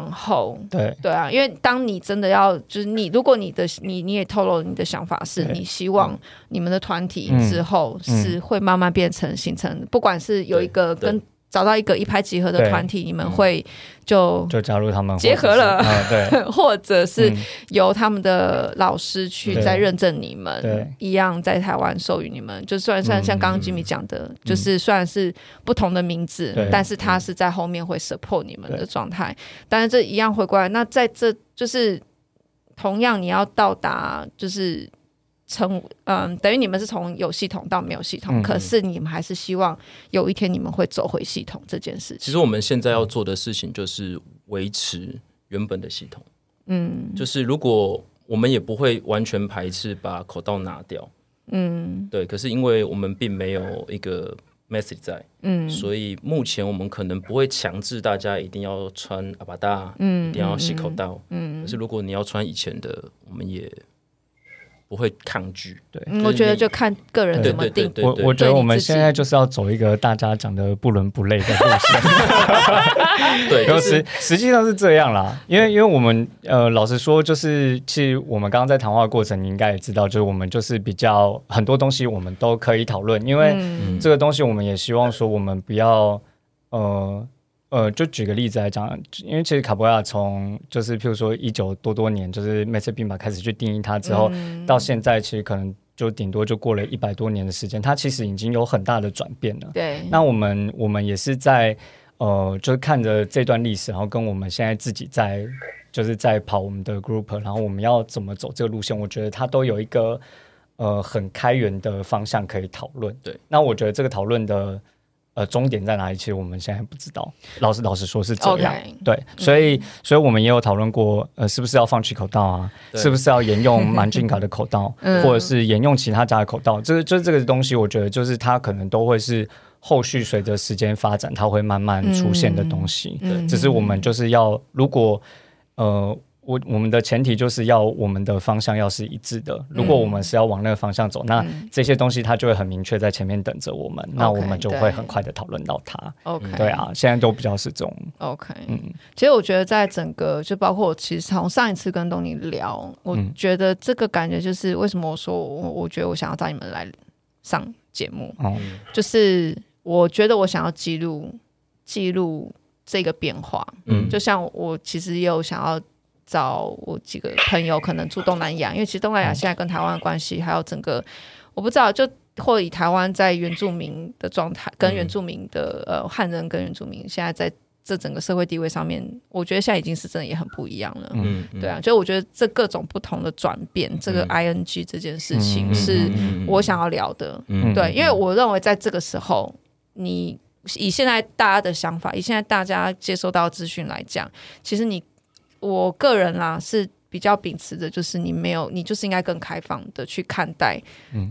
往后，对。对啊，因为当你真的要，就是你，如果你的你你也透露你的想法是你希望你们的团体之后是会慢慢变成形成，不管是有一个跟。找到一个一拍即合的团体，你们会就就加入他们结合了，对，或者是 由他们的老师去再认证你们，一样在台湾授予你们。就算算像刚刚 Jimmy 讲的，就是虽然是不同的名字，但是他是在后面会 support 你们的状态。但是这一样回过来，那在这就是同样你要到达就是。成嗯，等于你们是从有系统到没有系统，嗯、可是你们还是希望有一天你们会走回系统这件事情。其实我们现在要做的事情就是维持原本的系统，嗯，就是如果我们也不会完全排斥把口罩拿掉，嗯，对。可是因为我们并没有一个 message 在，嗯，所以目前我们可能不会强制大家一定要穿阿巴达，嗯，一定要洗口罩，嗯。可是如果你要穿以前的，我们也。不会抗拒，对，我觉得就看个人怎么定。我我觉得我们现在就是要走一个大家讲的不伦不类的路线。对，实实际上是这样啦，因为因为我们呃，老实说，就是其实我们刚刚在谈话的过程，你应该也知道，就是我们就是比较很多东西我们都可以讨论，因为这个东西我们也希望说我们不要呃。呃，就举个例子来讲，因为其实卡布亚从就是譬如说一九多多年，就是梅瑟宾巴开始去定义它之后，嗯、到现在其实可能就顶多就过了一百多年的时间，它其实已经有很大的转变了。对，那我们我们也是在呃，就是看着这段历史，然后跟我们现在自己在就是在跑我们的 group，然后我们要怎么走这个路线，我觉得它都有一个呃很开源的方向可以讨论。对，那我觉得这个讨论的。呃，终点在哪里？其实我们现在不知道。老实老实说，是这样。Okay, 对，所以，嗯、所以我们也有讨论过，呃，是不是要放弃口罩啊？是不是要沿用满进卡的口罩，嗯、或者是沿用其他家的口罩？这个，就这个东西，我觉得就是它可能都会是后续随着时间发展，它会慢慢出现的东西。嗯、只是我们就是要，如果呃。我我们的前提就是要我们的方向要是一致的。如果我们是要往那个方向走，嗯、那这些东西它就会很明确在前面等着我们，嗯、那我们就会很快的讨论到它。OK，对啊，现在都比较是这种。OK，嗯，其实我觉得在整个就包括我其实从上一次跟东尼聊，我觉得这个感觉就是为什么我说我我觉得我想要找你们来上节目，嗯、就是我觉得我想要记录记录这个变化。嗯，就像我其实也有想要。找我几个朋友，可能住东南亚，因为其实东南亚现在跟台湾的关系，还有整个我不知道，就或以台湾在原住民的状态，跟原住民的呃汉人跟原住民现在在这整个社会地位上面，我觉得现在已经是真的也很不一样了。嗯，对啊，所以我觉得这各种不同的转变，这个 ing 这件事情是我想要聊的。嗯，对，因为我认为在这个时候，你以现在大家的想法，以现在大家接收到资讯来讲，其实你。我个人啦是比较秉持的，就是你没有，你就是应该更开放的去看待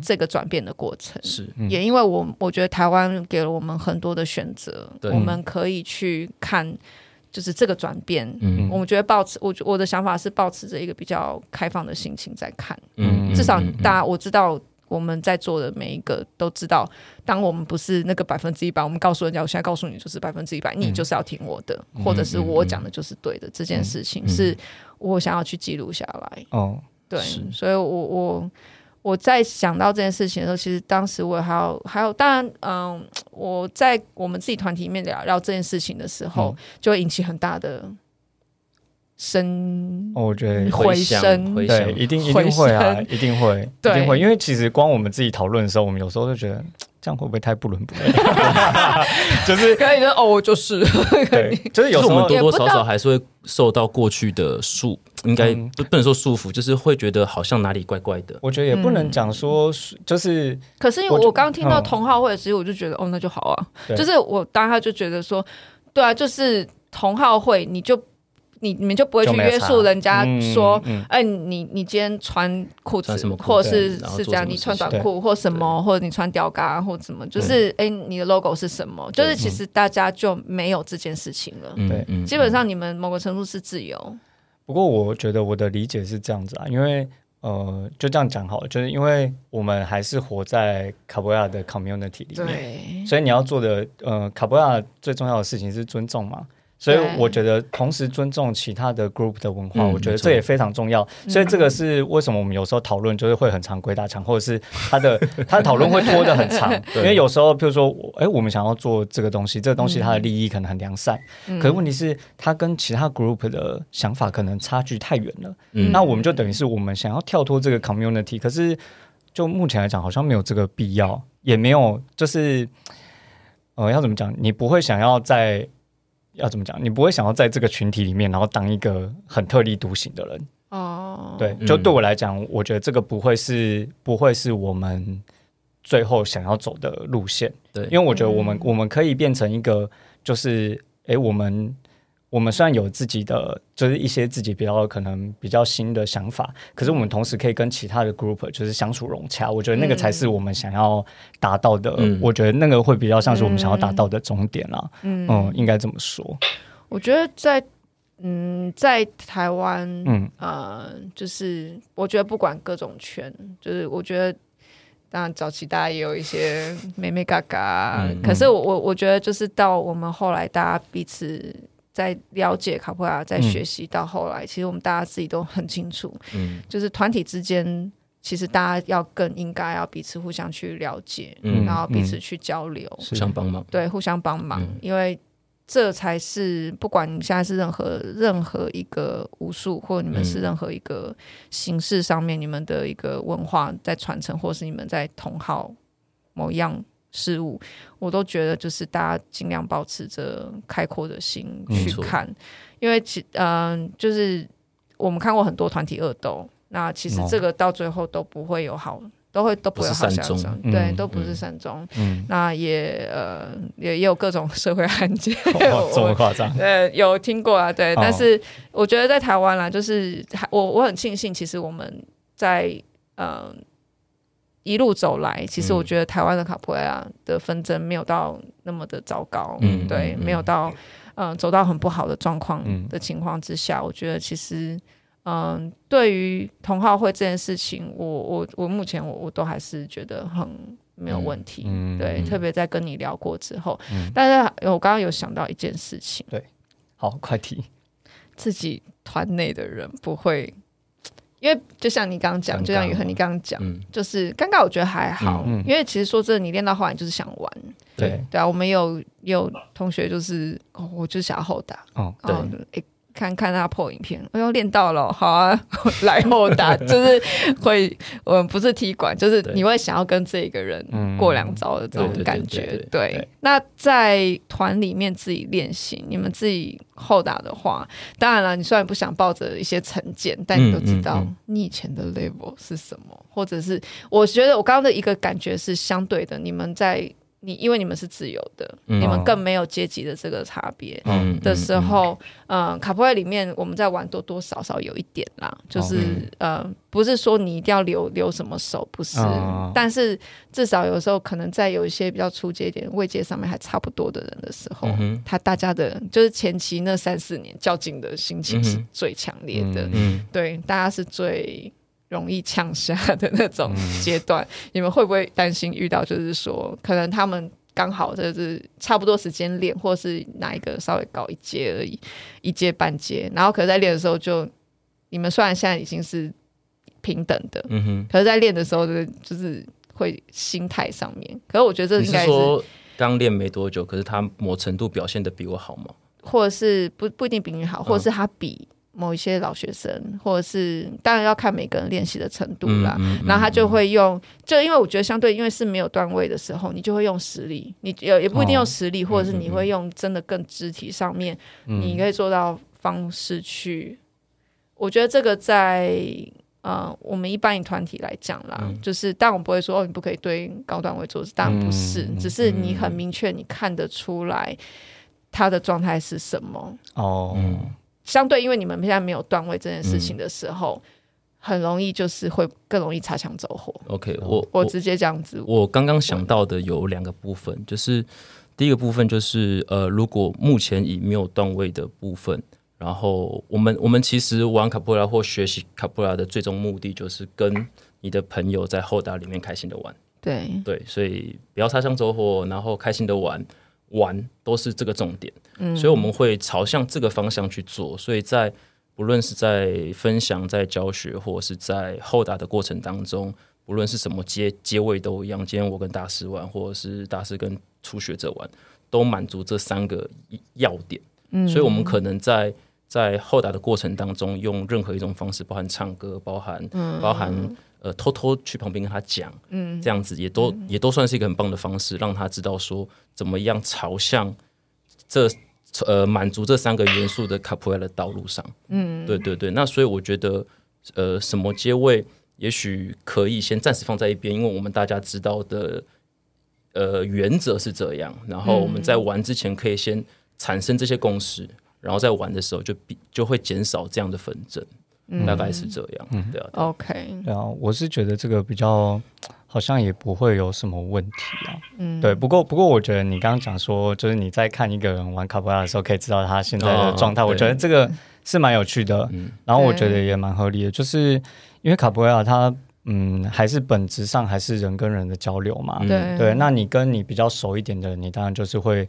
这个转变的过程。是，也因为我我觉得台湾给了我们很多的选择，我们可以去看，就是这个转变。嗯，我们觉得保持我我的想法是保持着一个比较开放的心情在看。嗯，至少大家我知道。我们在座的每一个都知道，当我们不是那个百分之一百，我们告诉人家，我现在告诉你就是百分之一百，你就是要听我的，嗯、或者是我讲的就是对的。嗯、这件事情是我想要去记录下来。哦，对，所以我我我在想到这件事情的时候，其实当时我还有还有，当然，嗯，我在我们自己团体里面聊聊这件事情的时候，嗯、就会引起很大的。声，我觉得回声，对，一定一定会啊，一定会，一定会，因为其实光我们自己讨论的时候，我们有时候就觉得这样会不会太不伦不类？就是可以的哦，就是，对，就是有时候我们多多少少还是会受到过去的束，应该不不能说束缚，就是会觉得好像哪里怪怪的。我觉得也不能讲说，就是，可是因为我刚听到同号会的时候，我就觉得哦，那就好啊，就是我当下就觉得说，对啊，就是同号会，你就。你你们就不会去约束人家说，哎，你你今天穿裤子，或者是是这样，你穿短裤或什么，或者你穿吊嘎或什么，就是哎，你的 logo 是什么？就是其实大家就没有这件事情了。对，基本上你们某个程度是自由。不过我觉得我的理解是这样子啊，因为呃，就这样讲好了，就是因为我们还是活在卡布亚的 community 里面，所以你要做的呃，卡布亚最重要的事情是尊重嘛。所以我觉得同时尊重其他的 group 的文化，我觉得这也非常重要。所以这个是为什么我们有时候讨论就是会很长鬼打墙，或者是他的 他的讨论会拖得很长，因为有时候譬如说，哎，我们想要做这个东西，这个东西它的利益可能很良善，可是问题是它跟其他 group 的想法可能差距太远了。那我们就等于是我们想要跳脱这个 community，可是就目前来讲好像没有这个必要，也没有就是呃要怎么讲，你不会想要在。要怎么讲？你不会想要在这个群体里面，然后当一个很特立独行的人哦。对，就对我来讲，我觉得这个不会是不会是我们最后想要走的路线。对，因为我觉得我们我们可以变成一个，就是诶，我们。我们虽然有自己的，就是一些自己比较可能比较新的想法，可是我们同时可以跟其他的 group 就是相处融洽。我觉得那个才是我们想要达到的。嗯、我觉得那个会比较像是我们想要达到的终点啦。嗯，嗯，应该这么说。我觉得在嗯，在台湾，嗯呃，就是我觉得不管各种圈，就是我觉得当然早期大家也有一些妹妹嘎嘎，嗯、可是我我我觉得就是到我们后来大家彼此。在了解卡普拉，在学习到后来，嗯、其实我们大家自己都很清楚，嗯，就是团体之间，其实大家要更应该要彼此互相去了解，嗯，然后彼此去交流，互相帮忙，对，互相帮忙，嗯、因为这才是不管你们现在是任何任何一个武术，或者你们是任何一个形式上面，你们的一个文化在传承，或是你们在同好某样。事物，我都觉得就是大家尽量保持着开阔的心去看，嗯、因为其嗯、呃，就是我们看过很多团体恶斗，那其实这个到最后都不会有好，都会都不会有好下场，对，嗯、都不是善终。嗯，那也呃也也有各种社会案件，这么夸张？呃，有听过啊，对，哦、但是我觉得在台湾啦，就是我我很庆幸，其实我们在嗯。呃一路走来，其实我觉得台湾的卡普埃拉的纷争没有到那么的糟糕，嗯，对，嗯、没有到嗯、呃、走到很不好的状况的情况之下，嗯、我觉得其实嗯、呃、对于同好会这件事情，我我我目前我我都还是觉得很没有问题，嗯、对，嗯、特别在跟你聊过之后，嗯、但是我刚刚有想到一件事情，对，好，快提，自己团内的人不会。因为就像你刚刚讲，就像雨恒你刚刚讲，嗯、就是尴尬，我觉得还好。因为其实说真的，你练到后来就是想玩。对对啊，我们有有同学就是，哦、我就想要后打。哦，对。欸看看他破影片，哎呦练到了，好啊，来后打 就是会，我们不是踢馆，就是你会想要跟这个人过两招的这种感觉。对，那在团里面自己练习，你们自己后打的话，当然了，你虽然不想抱着一些成见，但你都知道你以前的 level 是什么，或者是我觉得我刚刚的一个感觉是相对的，你们在。你因为你们是自由的，嗯、你们更没有阶级的这个差别的时候，嗯，嗯，嗯，卡普埃里面我们在玩多多少少有一点啦，就是、嗯、呃，不是说你一定要留留什么手，不是，嗯、但是至少有时候可能在有一些比较初阶一点位阶上面还差不多的人的时候，嗯、他大家的就是前期那三四年较劲的心情是最强烈的，嗯嗯、对，大家是最。容易呛下的那种阶段，嗯、你们会不会担心遇到？就是说，可能他们刚好就是差不多时间练，或是哪一个稍微高一阶而已，一阶半阶，然后可是在练的时候就，你们虽然现在已经是平等的，嗯哼，可是在练的时候就是就是会心态上面，可是我觉得这应该是，刚练没多久，可是他某程度表现的比我好吗？或者是不不一定比你好，或者是他比。某一些老学生，或者是当然要看每个人练习的程度啦。嗯嗯嗯、然后他就会用，就因为我觉得相对，因为是没有段位的时候，你就会用实力。你也也不一定用实力，哦、或者是你会用真的更肢体上面，嗯、你可以做到方式去。嗯、我觉得这个在呃，我们一般以团体来讲啦，嗯、就是但我不会说哦，你不可以对高段位做事，当然不是，嗯、只是你很明确，你看得出来他的状态是什么哦。嗯相对，因为你们现在没有段位这件事情的时候，嗯、很容易就是会更容易擦枪走火。OK，我我直接这样子。我刚刚想到的有两个部分，就是第一个部分就是呃，如果目前已没有段位的部分，然后我们我们其实玩卡布拉或学习卡布拉的最终目的就是跟你的朋友在后打里面开心的玩。对对，所以不要擦枪走火，然后开心的玩。玩都是这个重点，嗯，所以我们会朝向这个方向去做。所以在不论是在分享、在教学，或者是在后打的过程当中，不论是什么阶阶位都一样。今天我跟大师玩，或者是大师跟初学者玩，都满足这三个要点。嗯，所以我们可能在在后打的过程当中，用任何一种方式，包含唱歌，包含、嗯、包含呃偷偷去旁边跟他讲，嗯，这样子也都、嗯、也都算是一个很棒的方式，让他知道说怎么样朝向这呃满足这三个元素的卡普亚的道路上，嗯，对对对。那所以我觉得呃什么阶位也许可以先暂时放在一边，因为我们大家知道的呃原则是这样，然后我们在玩之前可以先产生这些共识。然后在玩的时候就比就会减少这样的纷争，嗯、大概是这样。嗯，对啊。OK，对啊，我是觉得这个比较好像也不会有什么问题啊。嗯，对。不过不过，我觉得你刚刚讲说，就是你在看一个人玩卡布拉的时候，可以知道他现在的状态。哦、我觉得这个是蛮有趣的。嗯。然后我觉得也蛮合理的，就是因为卡布拉他嗯还是本质上还是人跟人的交流嘛。对、嗯、对。那你跟你比较熟一点的人，你当然就是会。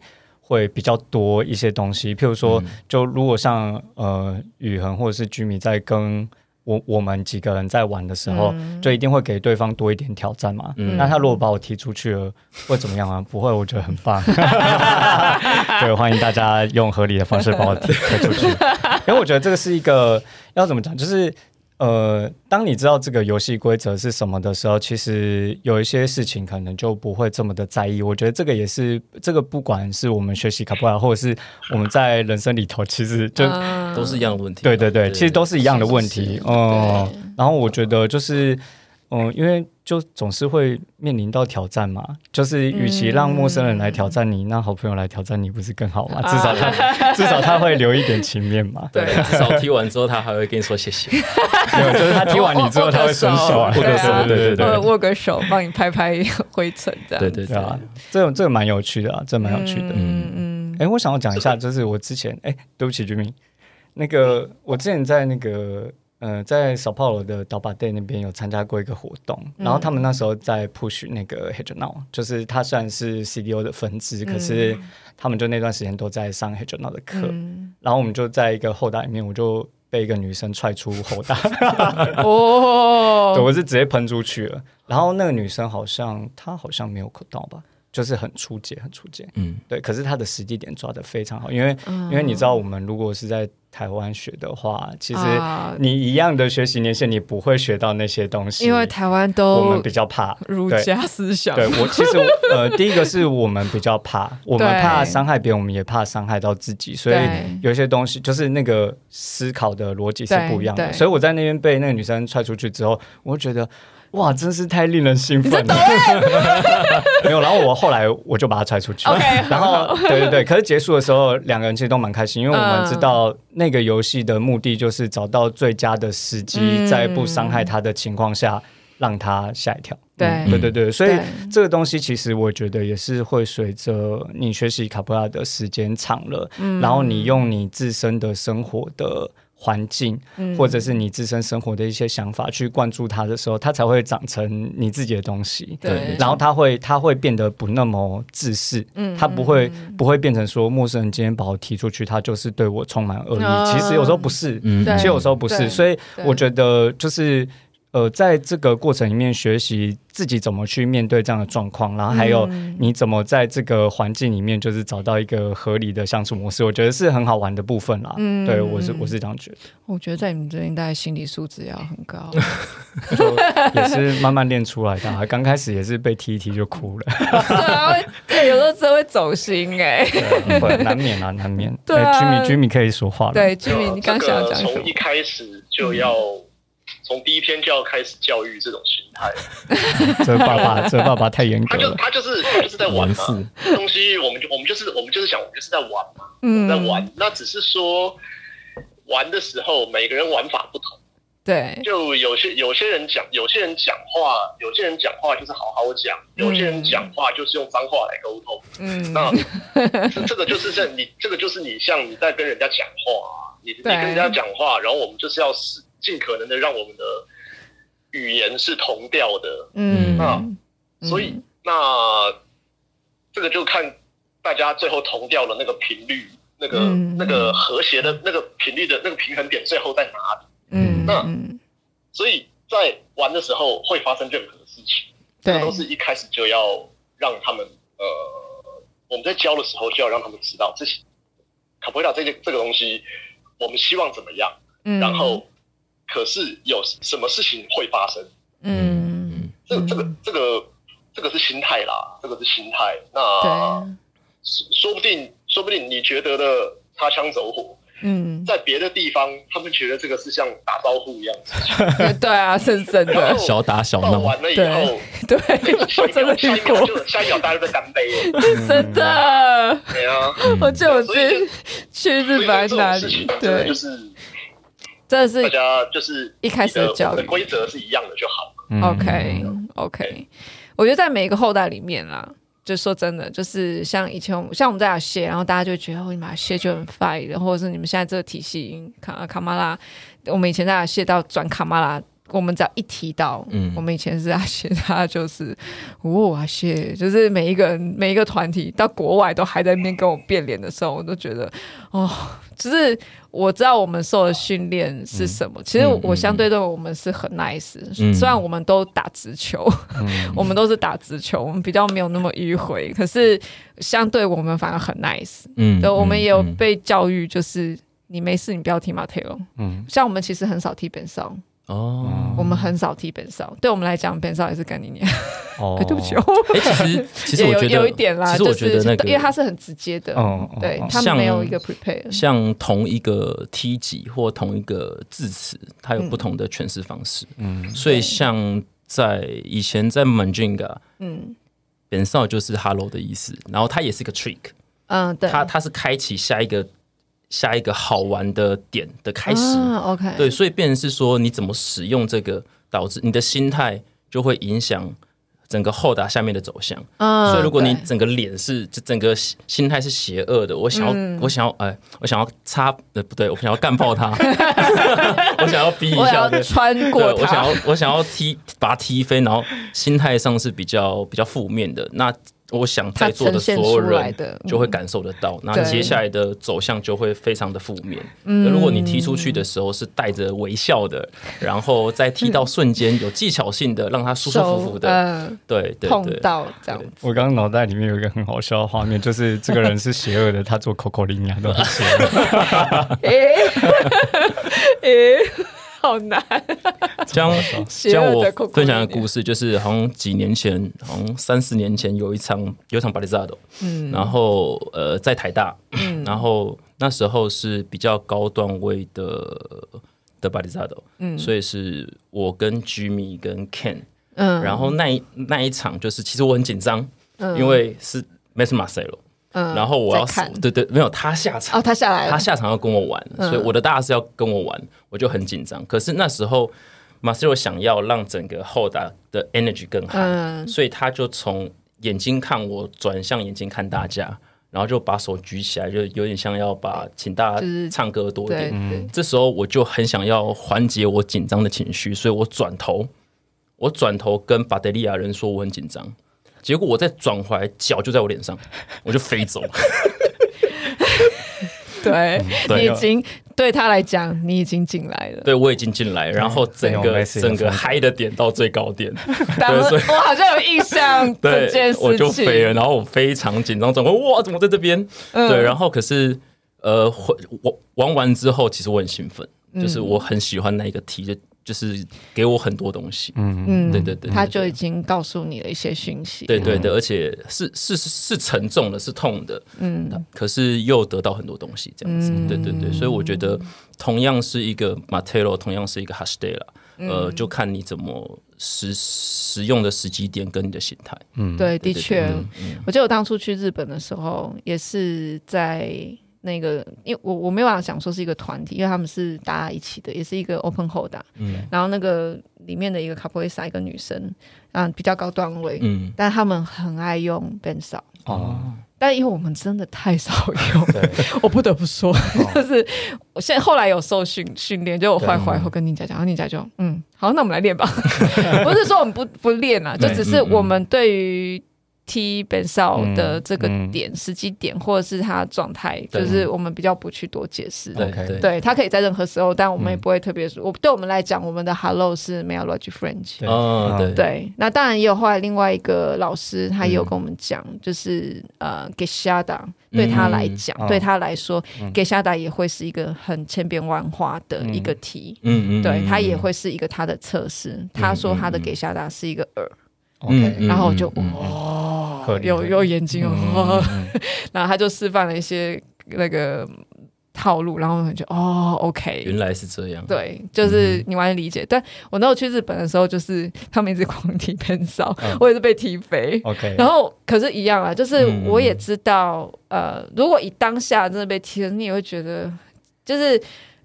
会比较多一些东西，譬如说，就如果像呃宇恒或者是居米在跟我我们几个人在玩的时候，嗯、就一定会给对方多一点挑战嘛。嗯、那他如果把我踢出去了，会怎么样啊？不会，我觉得很棒。对，欢迎大家用合理的方式把我踢出去，因为我觉得这个是一个要怎么讲，就是。呃，当你知道这个游戏规则是什么的时候，其实有一些事情可能就不会这么的在意。我觉得这个也是，这个不管是我们学习卡布拉，或者是我们在人生里头，其实就、嗯、都是一样的问题。对对对，其实都是一样的问题。哦，然后我觉得就是。嗯，因为就总是会面临到挑战嘛，就是与其让陌生人来挑战你，让好朋友来挑战你，不是更好吗？至少他 至少他会留一点情面嘛。对，至少踢完之后他还会跟你说谢谢。对，就是他踢完你之后他会伸手，握个手，对对对，握个手，帮你拍拍灰尘，这样。对对对啊，这种这个蛮有趣的啊，这蛮有趣的。嗯嗯。哎，我想要讲一下，就是我之前哎，对不起，居民，那个我之前在那个。呃，在 Sao Paulo 的 Taubaté Day 那边有参加过一个活动，嗯、然后他们那时候在 push 那个 Regional，就是它算是 CDO 的分支，嗯、可是他们就那段时间都在上 Regional 的课，嗯、然后我们就在一个后台里面，我就被一个女生踹出后打，哦，对，我是直接喷出去了，然后那个女生好像她好像没有扣到吧。就是很初阶，很初阶，嗯，对。可是他的实际点抓的非常好，因为、嗯、因为你知道，我们如果是在台湾学的话，其实你一样的学习年限，你不会学到那些东西，因为台湾都我们比较怕儒家思想。对，对我其实呃，第一个是我们比较怕，我们怕伤害别人，我们也怕伤害到自己，所以有些东西就是那个思考的逻辑是不一样的。所以我在那边被那个女生踹出去之后，我觉得。哇，真是太令人兴奋了！没有，然后我后来我就把他踹出去。Okay, 然后，对对对，可是结束的时候，两个人其实都蛮开心，因为我们知道那个游戏的目的就是找到最佳的时机，在不伤害他的情况下，让他吓一跳。对、嗯、对对对，所以这个东西其实我觉得也是会随着你学习卡普拉的时间长了，嗯、然后你用你自身的生活的。环境，或者是你自身生活的一些想法去灌注它的时候，它才会长成你自己的东西。对，然后它会，它会变得不那么自私。嗯，它不会，不会变成说陌生人今天把我踢出去，他就是对我充满恶意。其实有时候不是，嗯，其实有时候不是。所以我觉得就是。呃，在这个过程里面学习自己怎么去面对这样的状况，然后还有你怎么在这个环境里面就是找到一个合理的相处模式，我觉得是很好玩的部分啦。嗯，对我是我是这样觉得。我觉得在你们这边，大概心理素质要很高，也是慢慢练出来的。刚开始也是被踢一踢就哭了，对啊，对，有时候真会走心哎，难免啊，难免。对，Jimmy，Jimmy 可以说话了。对，Jimmy，你刚想要讲什么？从一开始就要。从第一天就要开始教育这种心态，这爸爸，这爸爸太严格了。他就他就是他就是在玩嘛，东西我们就我们就是我们就是想我们就是在玩嘛，嗯，在玩。那只是说玩的时候，每个人玩法不同。对，就有些有些人讲，有些人讲话，有些人讲话就是好好讲，有些人讲话就是用脏话来沟通。嗯，那这个就是在你这个就是你像你在跟人家讲话，你你跟人家讲话，然后我们就是要死。尽可能的让我们的语言是同调的，嗯，那所以那这个就看大家最后同调的那个频率，那个、嗯、那个和谐的那个频率的那个平衡点最后在哪里？嗯，那所以在玩的时候会发生任何事情，这个都是一开始就要让他们呃，我们在教的时候就要让他们知道这些卡布维拉这些这个东西，我们希望怎么样？嗯，然后可是有什么事情会发生？嗯，这个、这个这个这个是心态啦，这个是心态。那说不定说不定你觉得的擦枪走火。嗯，在别的地方，他们觉得这个是像打招呼一样。对啊，是真的。小打小闹完了以后，对，我真的遇过。下一秒大家都在干杯，真的。对啊，我记得我去去日本哪里，对，就是真的是大家就是一开始的教育规则是一样的就好。OK，OK，我觉得在每一个后代里面啦。就说真的，就是像以前我们像我们在打谢，然后大家就觉得哦，你们谢就很 fine，或者是你们现在这个体系卡卡马拉，我们以前在打谢到转卡马拉，我们只要一提到，嗯，我们以前是阿谢，他就是哦阿谢，就是每一个人每一个团体到国外都还在那边跟我变脸的时候，我都觉得哦，就是。我知道我们受的训练是什么。其实我相对的，我们是很 nice。虽然我们都打直球，我们都是打直球，我们比较没有那么迂回。可是相对我们反而很 nice。嗯，我们也有被教育，就是你没事你不要踢马特龙。嗯，像我们其实很少踢本少。哦，我们很少提本少，对我们来讲，本少也是干你娘。哦，对不起哦。哎，其实其实我觉得有一点啦，其实我觉得那个，因为它是很直接的，对，他们没有一个 prepare。像同一个梯级或同一个字词，它有不同的诠释方式。嗯，所以像在以前在 Mandinga，嗯，本少就是 hello 的意思，然后它也是一个 trick。嗯，对，它它是开启下一个。下一个好玩的点的开始，啊，OK，对，所以变成是说你怎么使用这个，导致你的心态就会影响整个后打下面的走向。嗯，所以如果你整个脸是，就整个心态是邪恶的，我想要，嗯、我想要，哎，我想要插，呃，不对，我想要干爆他，我想要逼一下，穿过我想要，我想要踢，把他踢飞，然后心态上是比较比较负面的。那。我想在座的所有人就会感受得到，那接下来的走向就会非常的负面。嗯，如果你踢出去的时候是带着微笑的，然后在踢到瞬间有技巧性的，让他舒舒服服的，对对碰到这样。我刚刚脑袋里面有一个很好笑的画面，就是这个人是邪恶的，他做口口令啊都是邪恶。好难。将将我分享的故事，就是好像几年前，好像三四年前有一场有一场巴里萨斗，嗯，然后呃在台大，嗯，然后那时候是比较高段位的的巴里萨斗，嗯，所以是我跟 Jimmy 跟 Ken，嗯，然后那一那一场就是其实我很紧张，嗯，因为是 Messi Marcelo。嗯，然后我要死，对对，没有他下场哦，他下来了，他下场要跟我玩，嗯、所以我的大是要跟我玩，我就很紧张。可是那时候，Marcelo 想要让整个后打的 energy 更好，嗯、所以他就从眼睛看我转向眼睛看大家，然后就把手举起来，就有点像要把请大家唱歌多一点。就是、这时候我就很想要缓解我紧张的情绪，所以我转头，我转头跟巴德利亚人说我很紧张。结果我再转回来，脚就在我脸上，我就飞走了。对，你已经对他来讲，你已经进来了。对，我已经进来，然后整个整个嗨的点到最高点。对，我好像有印象这件事情。我就飞了，然后我非常紧张，怎么哇？怎么在这边？对，然后可是呃，我玩完之后，其实我很兴奋，就是我很喜欢那一个题就。就是给我很多东西，嗯嗯，对对对，他就已经告诉你了一些讯息，对对对，而且是是是沉重的，是痛的，嗯，可是又得到很多东西，这样子，对对对，所以我觉得同样是一个 Martello，同样是一个 Hashtag，呃，就看你怎么使使用的时机点跟你的心态，嗯，对，的确，我记得我当初去日本的时候，也是在。那个，因为我我没有办法想说是一个团体，因为他们是大家一起的，也是一个 open hold 嗯，然后那个里面的一个卡波维萨一个女生，啊，比较高段位，嗯，但他们很爱用 bend 哦，但因为我们真的太少用，对。我不得不说，哦、就是我现在后来有受训训练，就我坏坏会跟你讲讲，然后你讲就嗯，好，那我们来练吧，不是说我们不不练啊，就只是我们对于。踢 Bensound 的这个点、时机点，或者是他状态，就是我们比较不去多解释。对对，他可以在任何时候，但我们也不会特别说。我对我们来讲，我们的 Hello 是 Melody French。哦，对对。那当然也有后来另外一个老师，他也有跟我们讲，就是呃，Geishada 对他来讲，对他来说，Geishada 也会是一个很千变万化的一个题。嗯嗯。对他也会是一个他的测试。他说他的 Geishada 是一个耳。OK，然后我就哦，有有眼睛哦，然后他就示范了一些那个套路，然后我就哦，OK，原来是这样，对，就是你完全理解。但我那时候去日本的时候，就是他们一直 狂踢偏少，我也是被踢飞。OK，然后可是，一样啊，就是我也知道，呃，如果以当下真的被踢了，你也会觉得就是。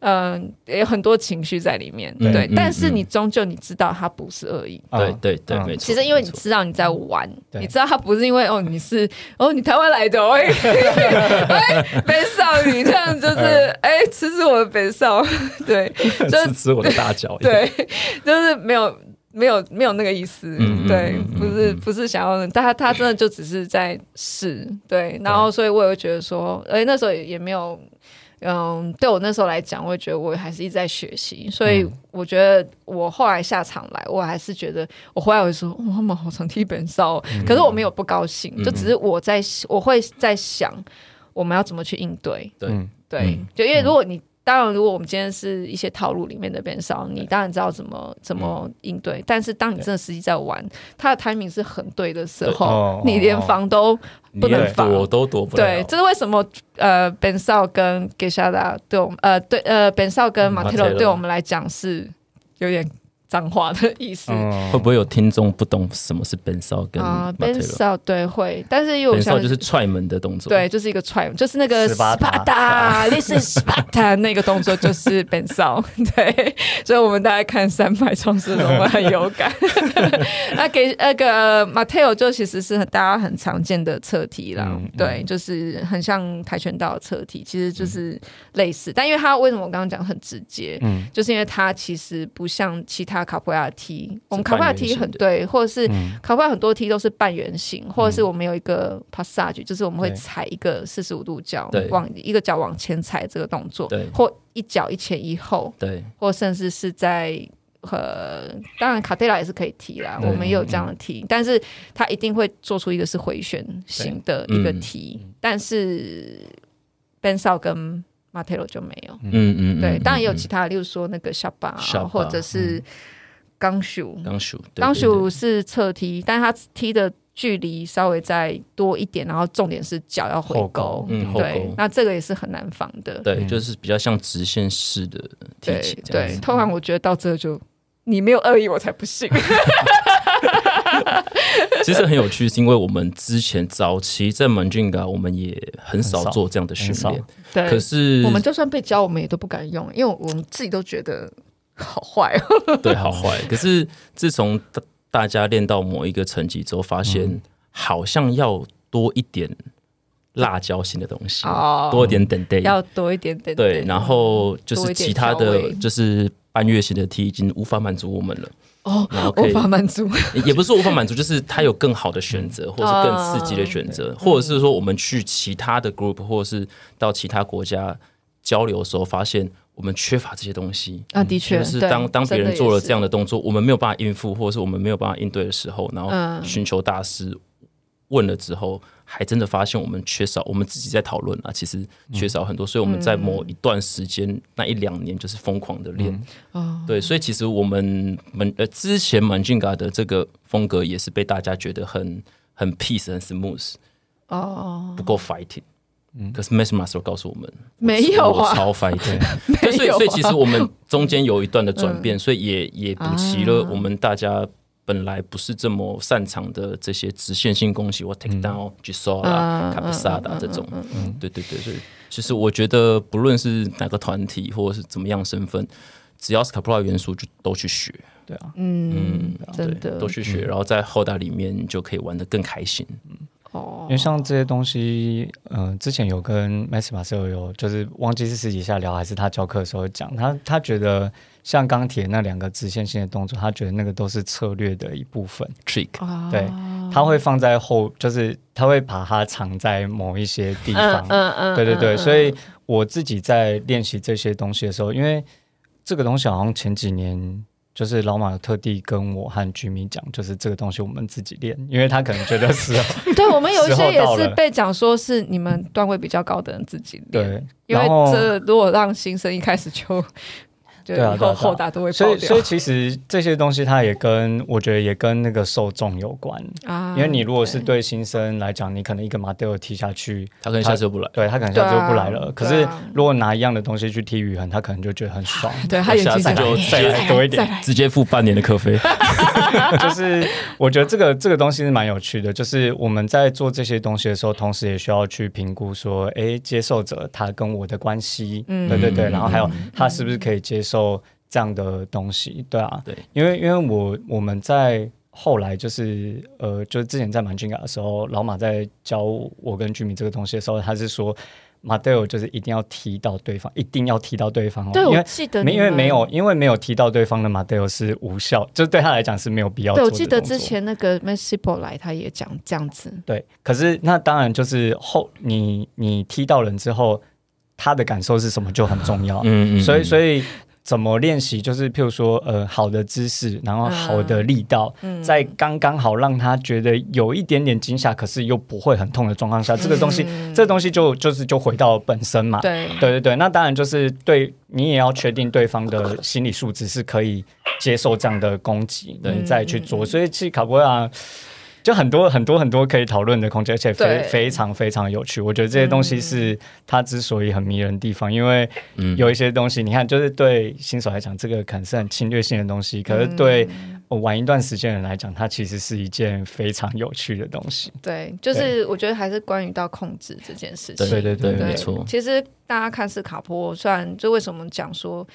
嗯，也有很多情绪在里面，对，但是你终究你知道他不是恶意，对对对，没错。其实因为你知道你在玩，你知道他不是因为哦你是哦你台湾来的，哎 哎北少女这样就是哎吃吃我的北少，对，就是吃我的大脚，对，就是没有没有没有那个意思，对，不是不是想要，但他他真的就只是在试，对，然后所以我也会觉得说，哎那时候也也没有。嗯，对我那时候来讲，我也觉得我还是一直在学习，所以我觉得我后来下场来，我还是觉得我回来会说，哇，他们好常踢本少，可是我没有不高兴，嗯、就只是我在我会在想我们要怎么去应对，对。对，就因为如果你。当然，如果我们今天是一些套路里面的变少，你当然知道怎么怎么应对。但是当你真的实际在玩，他的 timing 是很对的时候，你连防都不能防，躲都躲不了。对，这是为什么？呃，本少跟 Geishada 对我们，呃，对，呃，本少跟 Martello 对我们来讲是有点。脏话的意思，会不会有听众不懂什么是 Bensound 跟啊 Bensound 对会，但是又 Bensound 就是踹门的动作，对，就是一个踹门，就是那个 Sparta，This is Sparta 那个动作就是 Bensound 对，所以我们大家看三排创世龙，我们很有感。那给那个 Martello 就其实是大家很常见的侧踢啦，对，就是很像跆拳道的侧踢，其实就是类似，但因为他为什么我刚刚讲很直接，嗯，就是因为他其实不像其他。卡普亚踢，我们卡普亚踢很对，或者是卡普亚很多踢都是半圆形，嗯、或者是我们有一个 passage，就是我们会踩一个四十五度角，往一个脚往前踩这个动作，对。或一脚一前一后，对，或甚至是在呃，当然卡特拉也是可以踢啦，我们也有这样的踢，嗯、但是他一定会做出一个是回旋型的一个踢，嗯、但是 Bensound 跟 Martello 就没有，嗯嗯，对，当然也有其他的，例如说那个小巴，或者是刚树，刚树，刚树是侧踢，但他踢的距离稍微再多一点，然后重点是脚要回勾，嗯，对，那这个也是很难防的，对，就是比较像直线式的踢起，对，通常我觉得到这就你没有恶意，我才不信。其实很有趣，是因为我们之前早期在 Mandinga，我们也很少做这样的训练。对，可是我们就算被教，我们也都不敢用，因为我们自己都觉得好坏哦。对，好坏。可是自从大家练到某一个层级之后，发现好像要多一点辣椒型的东西，多一点等待，要多一点等待。对，然后就是其他的就是半月形的 T 已经无法满足我们了。哦，无法满足，也不是说无法满足，就是他有更好的选择，或者是更刺激的选择，哦、或者是说我们去其他的 group，或者是到其他国家交流的时候，发现我们缺乏这些东西。啊，的确，就是当对当别人做了这样的动作，我们没有办法应付，或者是我们没有办法应对的时候，然后寻求大师问了之后。还真的发现我们缺少，我们自己在讨论啊，其实缺少很多，所以我们在某一段时间、嗯、那一两年就是疯狂的练，嗯、对，所以其实我们们呃之前 Mandinga 的这个风格也是被大家觉得很很 peace 很 smooth 哦，不够 fighting，嗯，可是 Mesmer Master 告诉我们没有啊，超 fighting，所以所以其实我们中间有一段的转变，嗯、所以也也补齐了我们大家。本来不是这么擅长的这些直线性攻击，我 take down、Gisela 啦、卡布萨达这种，对对对，所以其实我觉得不论是哪个团体或者是怎么样身份，只要是卡普拉元素就都去学，对啊，嗯，真的。都去学，然后在后台里面就可以玩的更开心，哦，因为像这些东西，嗯，之前有跟 Mesmer Marcel 有，就是忘记是私底下聊还是他教课的时候讲，他他觉得。像钢铁那两个直线性的动作，他觉得那个都是策略的一部分 trick，对，他会放在后，就是他会把它藏在某一些地方。嗯嗯，对对对，所以我自己在练习这些东西的时候，因为这个东西好像前几年。就是老马特地跟我和居民讲，就是这个东西我们自己练，因为他可能觉得是。对，我们有一些也是被讲说是你们段位比较高的人自己练，对，因为这如果让新生一开始就。对啊，后后打都会所以所以其实这些东西它也跟我觉得也跟那个受众有关啊。因为你如果是对新生来讲，你可能一个马德尔踢下去，他可能下次就不来，对他可能下次就不来了。可是如果拿一样的东西去踢雨恒，他可能就觉得很爽。对他下次就再来多一点，直接付半年的课费。就是我觉得这个这个东西是蛮有趣的，就是我们在做这些东西的时候，同时也需要去评估说，哎，接受者他跟我的关系，对对对，然后还有他是不是可以接受。这样的东西，对啊，对，因为因为我我们在后来就是呃，就是之前在满金嘎的时候，老马在教我跟居民这个东西的时候，他是说马德尔就是一定要踢到对方，一定要踢到对方哦，对，因为我记得，因为没有因为没有踢到对方的马德尔是无效，就是对他来讲是没有必要做的。对，我记得之前那个 Messipo 来，他也讲这样子。对，可是那当然就是后你你踢到人之后，他的感受是什么就很重要。嗯嗯，所以所以。怎么练习？就是譬如说，呃，好的姿势，然后好的力道，嗯、在刚刚好让他觉得有一点点惊吓，可是又不会很痛的状况下，嗯、这个东西，这个东西就就是就回到本身嘛。对对对对，那当然就是对你也要确定对方的心理素质是可以接受这样的攻击，你再去做。嗯、所以其实卡波亚。就很多很多很多可以讨论的空间，而且非非常非常有趣。我觉得这些东西是它之所以很迷人的地方，因为有一些东西，你看，就是对新手来讲，这个可能是很侵略性的东西，可是对玩一段时间的人来讲，它其实是一件非常有趣的东西。对，就是我觉得还是关于到控制这件事情。对对对，没错。其实大家看似卡波，虽然就为什么讲说。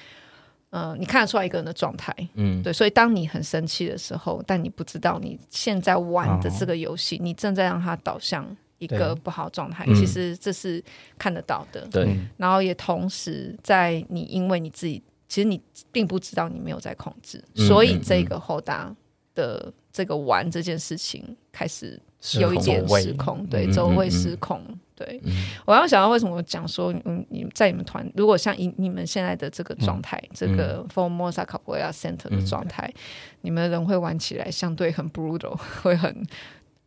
嗯、呃，你看得出来一个人的状态，嗯，对，所以当你很生气的时候，但你不知道你现在玩的这个游戏，哦、你正在让它导向一个不好状态，其实这是看得到的，对。然后也同时在你因为你自己，其实你并不知道你没有在控制，嗯、所以这个后打的这个玩这件事情开始有一点失控，对，周会失控。对，嗯、我刚想到为什么我讲说，嗯，你在你们团，如果像以你们现在的这个状态，嗯、这个 Formosa Capoeira Center 的状态，嗯、你们人会玩起来相对很 brutal，会很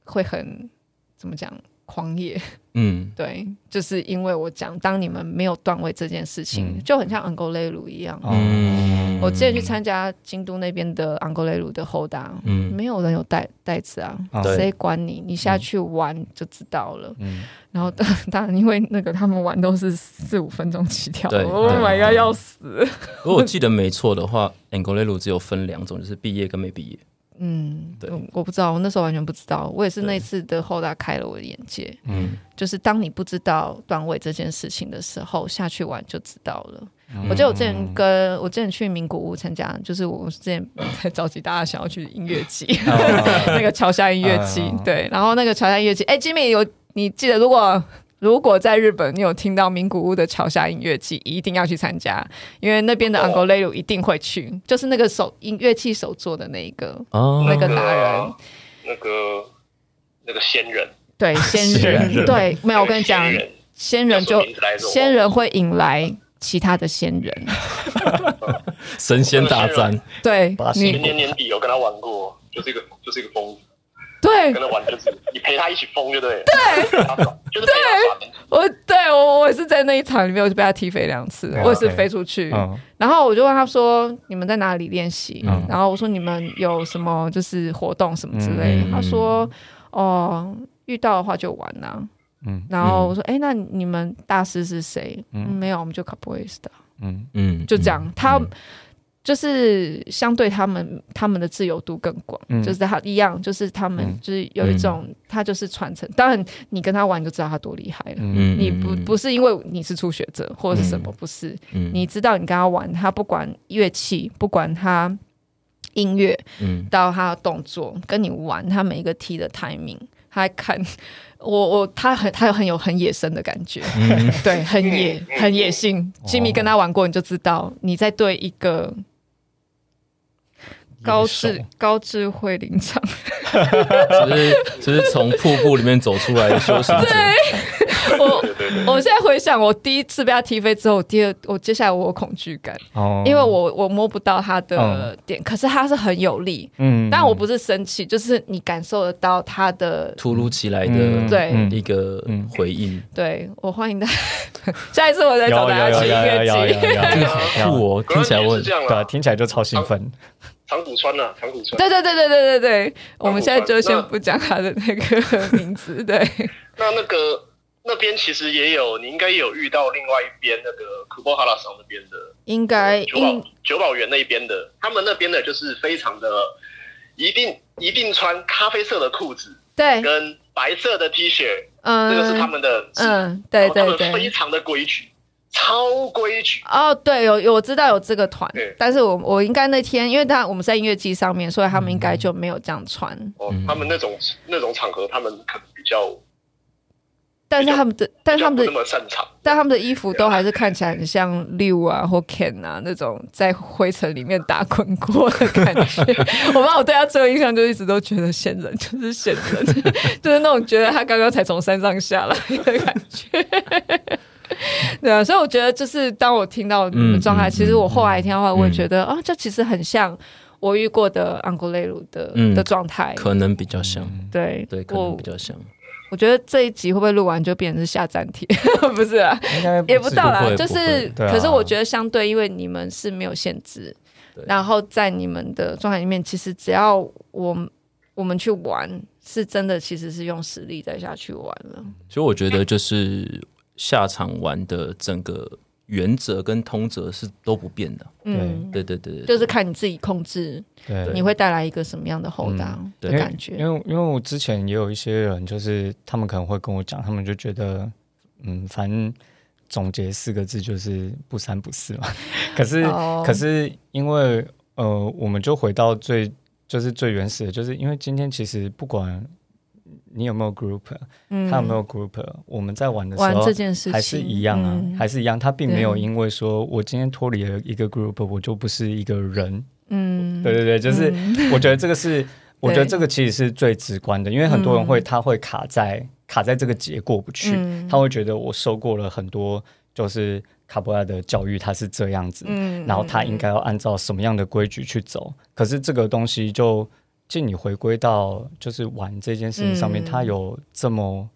会很怎么讲？狂野，嗯，对，就是因为我讲，当你们没有段位这件事情，嗯、就很像昂格雷鲁一样。嗯，我之前去参加京都那边的昂格雷鲁的后打，嗯，没有人有带带子啊，谁、哦、管你？你下去玩就知道了。嗯，然后 当然因为那个他们玩都是四五分钟起跳，对，Oh my god，要死！如果我记得没错的话，昂格雷鲁只有分两种，就是毕业跟没毕业。嗯，对，我不知道，我那时候完全不知道。我也是那次的后大开了我的眼界。嗯，就是当你不知道段位这件事情的时候，下去玩就知道了。嗯、我记得我之前跟我之前去名古屋参加，就是我之前在召集大家想要去音乐季，那个桥下音乐季。对，然后那个桥下音乐季，哎，Jimmy 有你记得如果。如果在日本，你有听到名古屋的桥下音乐季，一定要去参加，因为那边的 Ango Lelu 一定会去，哦、就是那个手音乐器手做的那一个，哦、那个达人，那个那个仙人，对仙人，仙人。对，没有我跟你讲，仙人就仙人会引来其他的仙人，神仙大战，对，你年年年底有跟他玩过，就是一个就是一个疯子。对，跟他玩就是你陪他一起疯，就对。对，就是对。我对我我也是在那一场里面，我就被他踢飞两次，我也是飞出去。然后我就问他说：“你们在哪里练习？”然后我说：“你们有什么就是活动什么之类的？”他说：“哦，遇到的话就玩呐。”嗯。然后我说：“哎，那你们大师是谁？”嗯，没有，我们就 Capoeirista。嗯嗯，就这样。他。就是相对他们，他们的自由度更广，嗯、就是他一样，就是他们就是有一种，嗯、他就是传承。当然，你跟他玩就知道他多厉害了。嗯、你不不是因为你是初学者或者是什么，不是。嗯、你知道你跟他玩，他不管乐器，不管他音乐，嗯、到他的动作，跟你玩，他每一个踢的 timing，他看我我他很他有很有很野生的感觉，嗯、对，很野很野性。Jimmy 跟他玩过，你就知道你在对一个。高智 高智慧林场，只是 只是从瀑布里面走出来的修行者。对，我我现在回想，我第一次被他踢飞之后，第二我接下来我有恐惧感，哦，因为我我摸不到他的点，可是他是很有力，嗯，但我不是生气，就是你感受得到他的突如其来的对一个回应。对，我欢迎他，下一次我再找大家去音乐节，酷哦，听起来我对，听起来就超兴奋。长谷川呐，长谷川。对对对对对对对，我们现在就先不讲他的那个 名字。对，那那个那边其实也有，你应该也有遇到另外一边那个库波哈拉桑那边的，应该九保九保园那边的，他们那边的就是非常的，一定一定穿咖啡色的裤子，对，跟白色的 T 恤，嗯，这个是他们的，嗯，对对对，非常的规矩。超规矩哦，对，有有我知道有这个团，对但是我我应该那天，因为他我们在音乐季上面，所以他们应该就没有这样穿。嗯、哦，他们那种那种场合，他们可能比较，但是他们的，但他们的那么擅长，但他们的衣服都还是看起来很像六啊或 Ken 啊那种在灰尘里面打滚过的感觉。我妈我对他最后印象就一直都觉得仙人，就是仙人，就是那种觉得他刚刚才从山上下来的感觉。对啊，所以我觉得就是当我听到你们状态，嗯、其实我后来听的话，我也觉得啊、这其实很像我遇过的安古雷鲁的、嗯、的状态，可能比较像。对对，可能比较像。我觉得这一集会不会录完就变成是下站帖？不是啊，应该也不到啦。就是，可是我觉得相对，因为你们是没有限制，然后在你们的状态里面，其实只要我我们去玩，是真的，其实是用实力再下去玩了。所以我觉得就是。下场玩的整个原则跟通则是都不变的，嗯，对对对，就是看你自己控制，对，你会带来一个什么样的后档的感觉？因为因为我之前也有一些人，就是他们可能会跟我讲，他们就觉得，嗯，反正总结四个字就是不三不四嘛。可是、oh. 可是因为呃，我们就回到最就是最原始的，就是因为今天其实不管。你有没有 group？他有没有 group？我们在玩的时候还是一样啊，还是一样。他并没有因为说我今天脱离了一个 group，我就不是一个人。嗯，对对对，就是我觉得这个是，我觉得这个其实是最直观的，因为很多人会他会卡在卡在这个结过不去，他会觉得我受过了很多就是卡布拉的教育，他是这样子，然后他应该要按照什么样的规矩去走，可是这个东西就。其实你回归到就是玩这件事情上面，它、嗯、有这么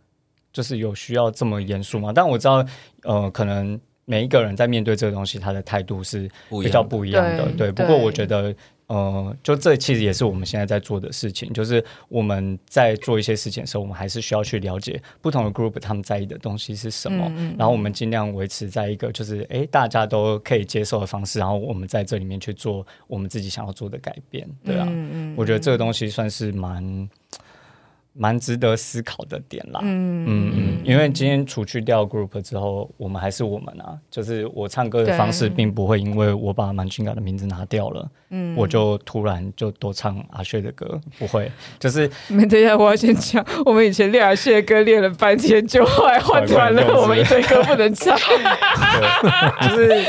就是有需要这么严肃吗？但我知道，呃，可能每一个人在面对这个东西，他的态度是比较不一样的。对，对，不过我觉得。呃，就这其实也是我们现在在做的事情，就是我们在做一些事情的时候，我们还是需要去了解不同的 group 他们在意的东西是什么，然后我们尽量维持在一个就是哎大家都可以接受的方式，然后我们在这里面去做我们自己想要做的改变，对啊，嗯嗯、我觉得这个东西算是蛮。蛮值得思考的点啦，嗯嗯嗯，因为今天除去掉 group 之后，我们还是我们啊，就是我唱歌的方式并不会因为我把满军嘎的名字拿掉了，嗯，我就突然就多唱阿薛的歌，不会，就是。没等一下，我要先讲，我们以前练阿薛的歌练了半天，就后来换团了，我们一堆歌不能唱，就是哦。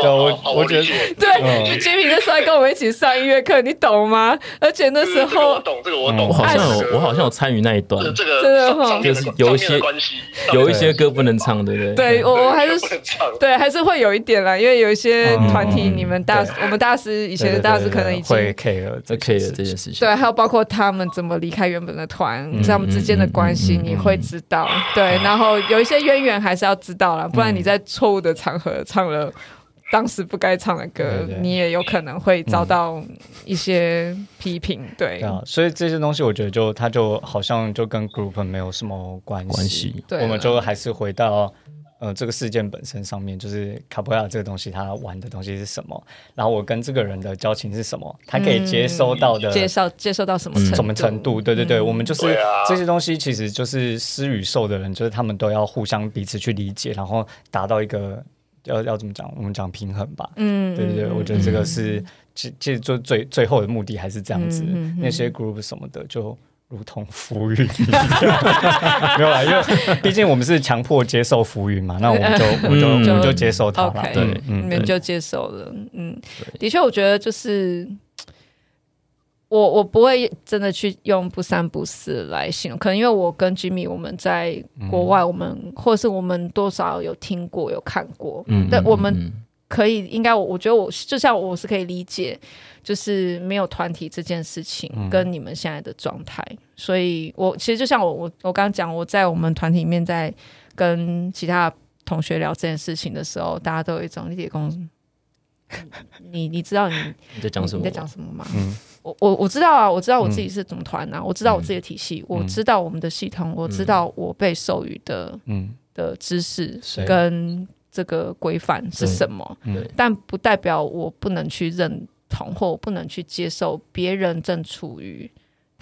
对，我我觉得对，杰米那时候还跟我们一起上音乐课，你懂吗？而且那时候我懂这个，我懂，我好像有我好像有参与那一段，这个真的就是有一些有一些歌不能唱，对不对？对，我我还是 对，还是会有一点啦，因为有一些团体，你们大我们大师以前的大师可能已经会 care 这 care 这件事。情，对，还有包括他们怎么离开原本的团，他们之间的关系，你会知道，对，然后有一些渊源还是要知道啦，不然你在错误的场合唱了。当时不该唱的歌，对对对，你也有可能会遭到一些批评，嗯、对。对啊，所以这些东西，我觉得就它就好像就跟 group 没有什么关系。对了，我们就还是回到呃这个事件本身上面，就是卡布亚这个东西，他玩的东西是什么？然后我跟这个人的交情是什么？他可以接收到的，接受接受到什么程度？什么程度？对对对，嗯、我们就是这些东西，其实就是施与受的人，就是他们都要互相彼此去理解，然后达到一个。要要怎么讲？我们讲平衡吧。嗯，对对对，我觉得这个是其其实就最最后的目的还是这样子。那些 group 什么的，就如同浮云，没有啦，因为毕竟我们是强迫接受浮云嘛，那我们就我们就我们就接受它了。对，你们就接受了。嗯，的确，我觉得就是我我不会真的去用不三不四来形容，可能因为我跟 Jimmy 我们在国外，我们、嗯、或是我们多少有听过有看过，嗯，但我们可以应该我我觉得我就像我是可以理解，就是没有团体这件事情跟你们现在的状态，嗯、所以我其实就像我我我刚刚讲我在我们团体里面在跟其他同学聊这件事情的时候，大家都有一种理解共。你你知道你你在讲什么？你在讲什么吗？嗯，我我我知道啊，我知道我自己是怎么团啊，我知道我自己的体系，嗯、我知道我们的系统，嗯、我知道我被授予的嗯。的知识跟这个规范是什么，嗯、但不代表我不能去认同或我不能去接受别人正处于。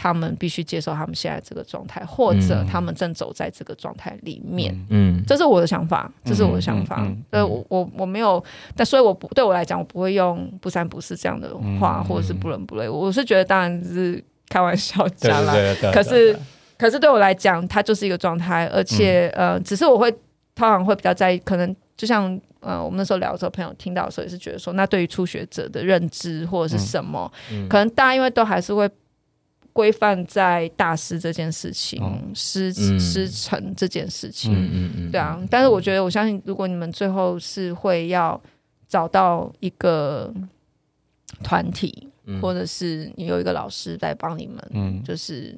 他们必须接受他们现在这个状态，或者他们正走在这个状态里面。嗯，这是我的想法，这是我的想法。呃，我我我没有，但所以我不对我来讲，我不会用不三不四这样的话，或者是不伦不类。我是觉得当然是开玩笑讲啦。可是可是对我来讲，它就是一个状态，而且呃，只是我会通常会比较在意，可能就像呃，我们那时候聊的时候，朋友听到的时候也是觉得说，那对于初学者的认知或者是什么，可能大家因为都还是会。规范在大师这件事情，师师承这件事情，嗯嗯嗯、对啊。但是我觉得，我相信，如果你们最后是会要找到一个团体，嗯、或者是你有一个老师在帮你们，嗯就是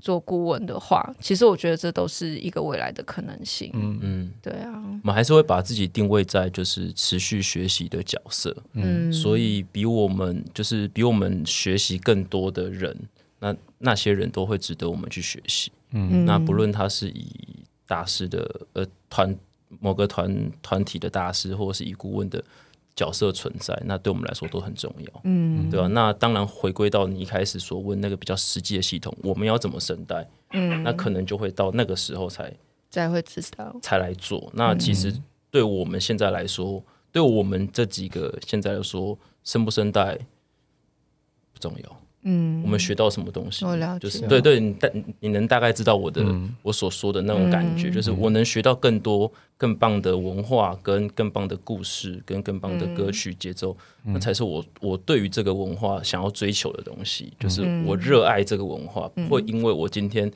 做顾问的话，嗯、其实我觉得这都是一个未来的可能性。嗯嗯，对啊。我们还是会把自己定位在就是持续学习的角色，嗯，所以比我们就是比我们学习更多的人。那那些人都会值得我们去学习，嗯，那不论他是以大师的呃团某个团团体的大师，或者是以顾问的角色存在，那对我们来说都很重要，嗯，对吧？那当然回归到你一开始所问那个比较实际的系统，我们要怎么生代？嗯，那可能就会到那个时候才才会知道才来做。那其实对我们现在来说，对我们这几个现在来说，生不生代不重要。嗯，我们学到什么东西？我了解，就是对对，你大你能大概知道我的、嗯、我所说的那种感觉，嗯、就是我能学到更多更棒的文化，跟更棒的故事，跟更棒的歌曲节奏，嗯、那才是我我对于这个文化想要追求的东西，就是我热爱这个文化，不会因为我今天。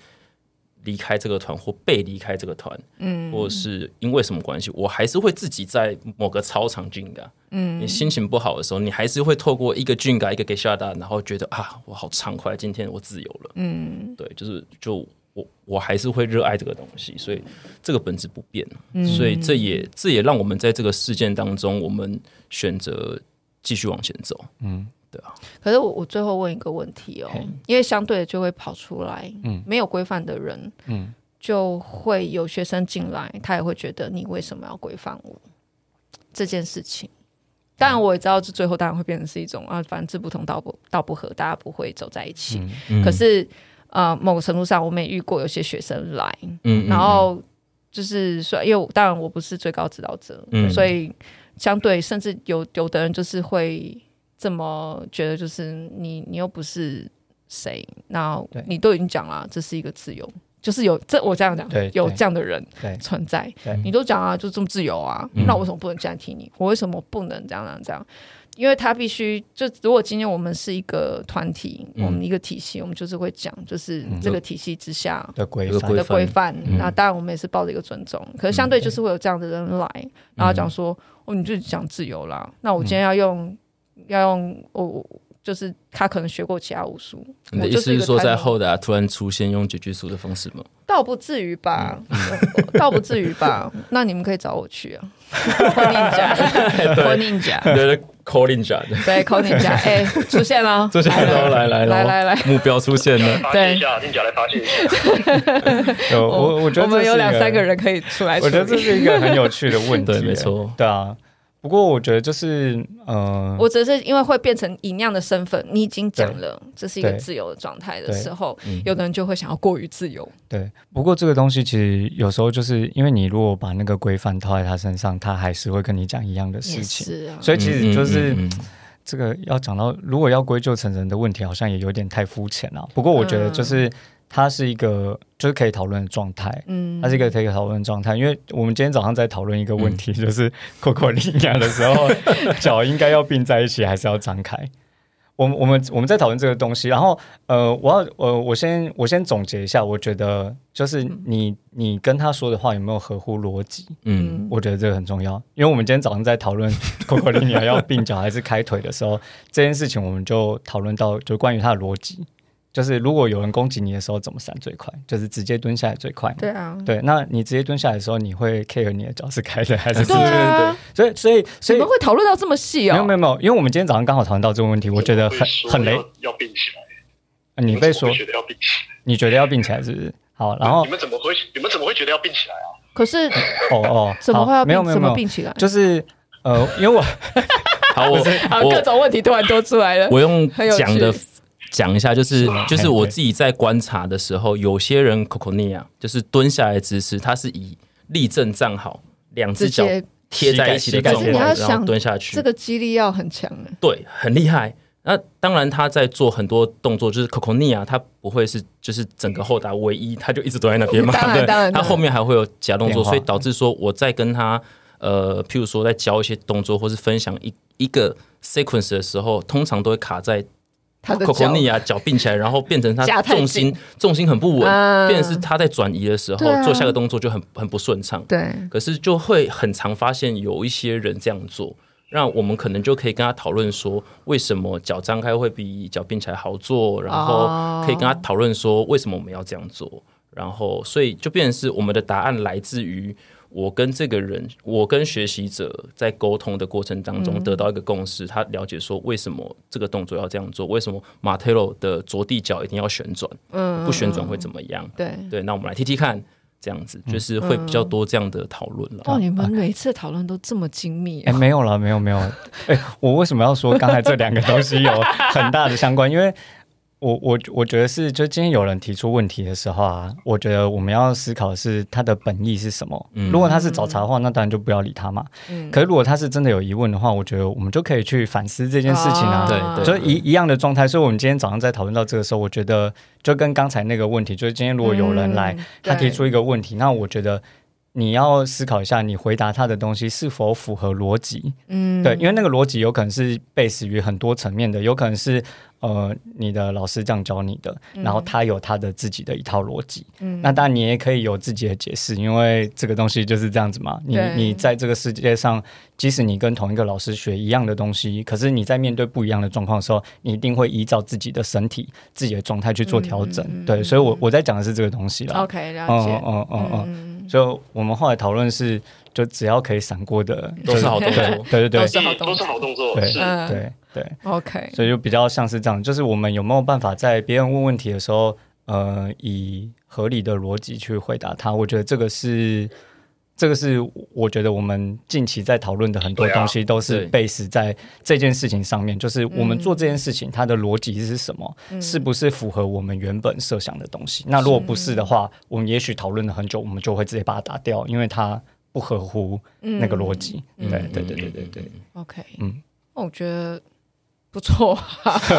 离开这个团或被离开这个团，嗯，或是因为什么关系，我还是会自己在某个操场军改。嗯，你心情不好的时候，你还是会透过一个军改，一个给下达，然后觉得啊，我好畅快，今天我自由了。嗯，对，就是就我我还是会热爱这个东西，所以这个本质不变。嗯，所以这也这也让我们在这个事件当中，我们选择继续往前走。嗯。对啊，可是我我最后问一个问题哦，因为相对的就会跑出来，嗯，没有规范的人，嗯，就会有学生进来，他也会觉得你为什么要规范我这件事情？当然我也知道，这最后当然会变成是一种啊，反正志不同道不道不合，大家不会走在一起。可是呃，某个程度上，我们也遇过有些学生来，嗯，然后就是说，因为当然我不是最高指导者，嗯，所以相对甚至有有的人就是会。这么觉得就是你，你又不是谁，那你都已经讲了，这是一个自由，就是有这我这样讲，有这样的人存在，你都讲啊，就这么自由啊，嗯、那我为什么不能这样提你？我为什么不能这样这样这样？因为他必须就如果今天我们是一个团体，嗯、我们一个体系，我们就是会讲，就是这个体系之下的规范的规范。那当然我们也是抱着一个尊重，可是相对就是会有这样的人来，嗯、然后讲说哦，你就讲自由啦，那我今天要用。要用我，就是他可能学过其他武术。你的意思是说，在后台突然出现用绝句术的方式吗？倒不至于吧，倒不至于吧。那你们可以找我去啊，call ninja，call ninja，对对，call ninja，对，call ninja，哎，出现了，出现了，来来来来来，目标出现了，对，ninja 来发现一下。我我觉得我们有两三个人可以出来，我觉得这是一个很有趣的问题，没错，对啊。不过我觉得就是，呃，我只是因为会变成以那样的身份，你已经讲了这是一个自由的状态的时候，有的人就会想要过于自由。对，不过这个东西其实有时候就是因为你如果把那个规范套在他身上，他还是会跟你讲一样的事情。是啊，所以其实就是这个要讲到，如果要归咎成人的问题，好像也有点太肤浅了。不过我觉得就是。它是一个就是可以讨论的状态，嗯，它是一个可以讨论的状态，因为我们今天早上在讨论一个问题，嗯、就是 Cocorinia 的时候，脚应该要并在一起还是要张开？我们我们我们在讨论这个东西，然后呃，我要呃，我先我先总结一下，我觉得就是你你跟他说的话有没有合乎逻辑？嗯，我觉得这个很重要，因为我们今天早上在讨论 Cocolinia 要并脚还是开腿的时候，这件事情我们就讨论到就关于他的逻辑。就是如果有人攻击你的时候，怎么闪最快？就是直接蹲下来最快。对啊，对，那你直接蹲下来的时候，你会 care 你的脚是开的还是直的？对啊，所以所以所以你们会讨论到这么细哦？没有没有没有，因为我们今天早上刚好讨论到这个问题，我觉得很很雷。要并起来，你被说觉得要并起来，你觉得要并起来是不是？好，然后你们怎么会你们怎么会觉得要并起来啊？可是哦哦，怎么会要没有没有没有并起来？就是呃，因为我好我我 各种问题突然都出来了，我用讲的。讲一下，就是就是我自己在观察的时候，有些人 Cocolinia 就是蹲下来的姿势，他是以立正站好，两只脚贴在一起的状态，然后蹲下去。这个肌力要很强，对，很厉害。那当然他在做很多动作，就是 Cocolinia 他不会是就是整个后打唯一，他就一直蹲在那边嘛。当然，当然，他后面还会有其他动作，所以导致说我在跟他呃，譬如说在教一些动作，或是分享一一个 sequence 的时候，通常都会卡在。他的 Cocolinia 脚并起来，然后变成他 重心重心很不稳，嗯、变成是他在转移的时候、啊、做下个动作就很很不顺畅。对，可是就会很常发现有一些人这样做，让我们可能就可以跟他讨论说，为什么脚张开会比脚并起来好做，然后可以跟他讨论说，为什么我们要这样做，然后所以就变成是我们的答案来自于。我跟这个人，我跟学习者在沟通的过程当中得到一个共识，他了解说为什么这个动作要这样做，为什么 Martello 的着地脚一定要旋转，嗯，不旋转会怎么样？对对，那我们来踢踢看，这样子就是会比较多这样的讨论了。哦，你们每次讨论都这么精密？哎，没有了，没有没有。哎，我为什么要说刚才这两个东西有很大的相关？因为。我我我觉得是，就今天有人提出问题的时候啊，我觉得我们要思考的是他的本意是什么。嗯、如果他是找茬的话，那当然就不要理他嘛。嗯、可是如果他是真的有疑问的话，我觉得我们就可以去反思这件事情啊。对对，就一一样的状态。所以，我们今天早上在讨论到这个时候，我觉得就跟刚才那个问题，就是今天如果有人来，嗯、他提出一个问题，那我觉得你要思考一下，你回答他的东西是否符合逻辑。嗯，对，因为那个逻辑有可能是 base 于很多层面的，有可能是。呃，你的老师这样教你的，然后他有他的自己的一套逻辑，嗯，那当然你也可以有自己的解释，因为这个东西就是这样子嘛。你你在这个世界上，即使你跟同一个老师学一样的东西，可是你在面对不一样的状况的时候，你一定会依照自己的身体、自己的状态去做调整。对，所以我我在讲的是这个东西了。OK，了解。嗯嗯嗯嗯。所以我们后来讨论是，就只要可以闪过的都是好动作，对对对，都是好动作，对对。对，OK，所以就比较像是这样，就是我们有没有办法在别人问问题的时候，呃，以合理的逻辑去回答他？我觉得这个是，这个是我觉得我们近期在讨论的很多东西都是 base 在这件事情上面，就是我们做这件事情它的逻辑是什么，嗯、是不是符合我们原本设想的东西？那如果不是的话，我们也许讨论了很久，我们就会直接把它打掉，因为它不合乎那个逻辑。对对对对对对，OK，嗯，我觉得。不错，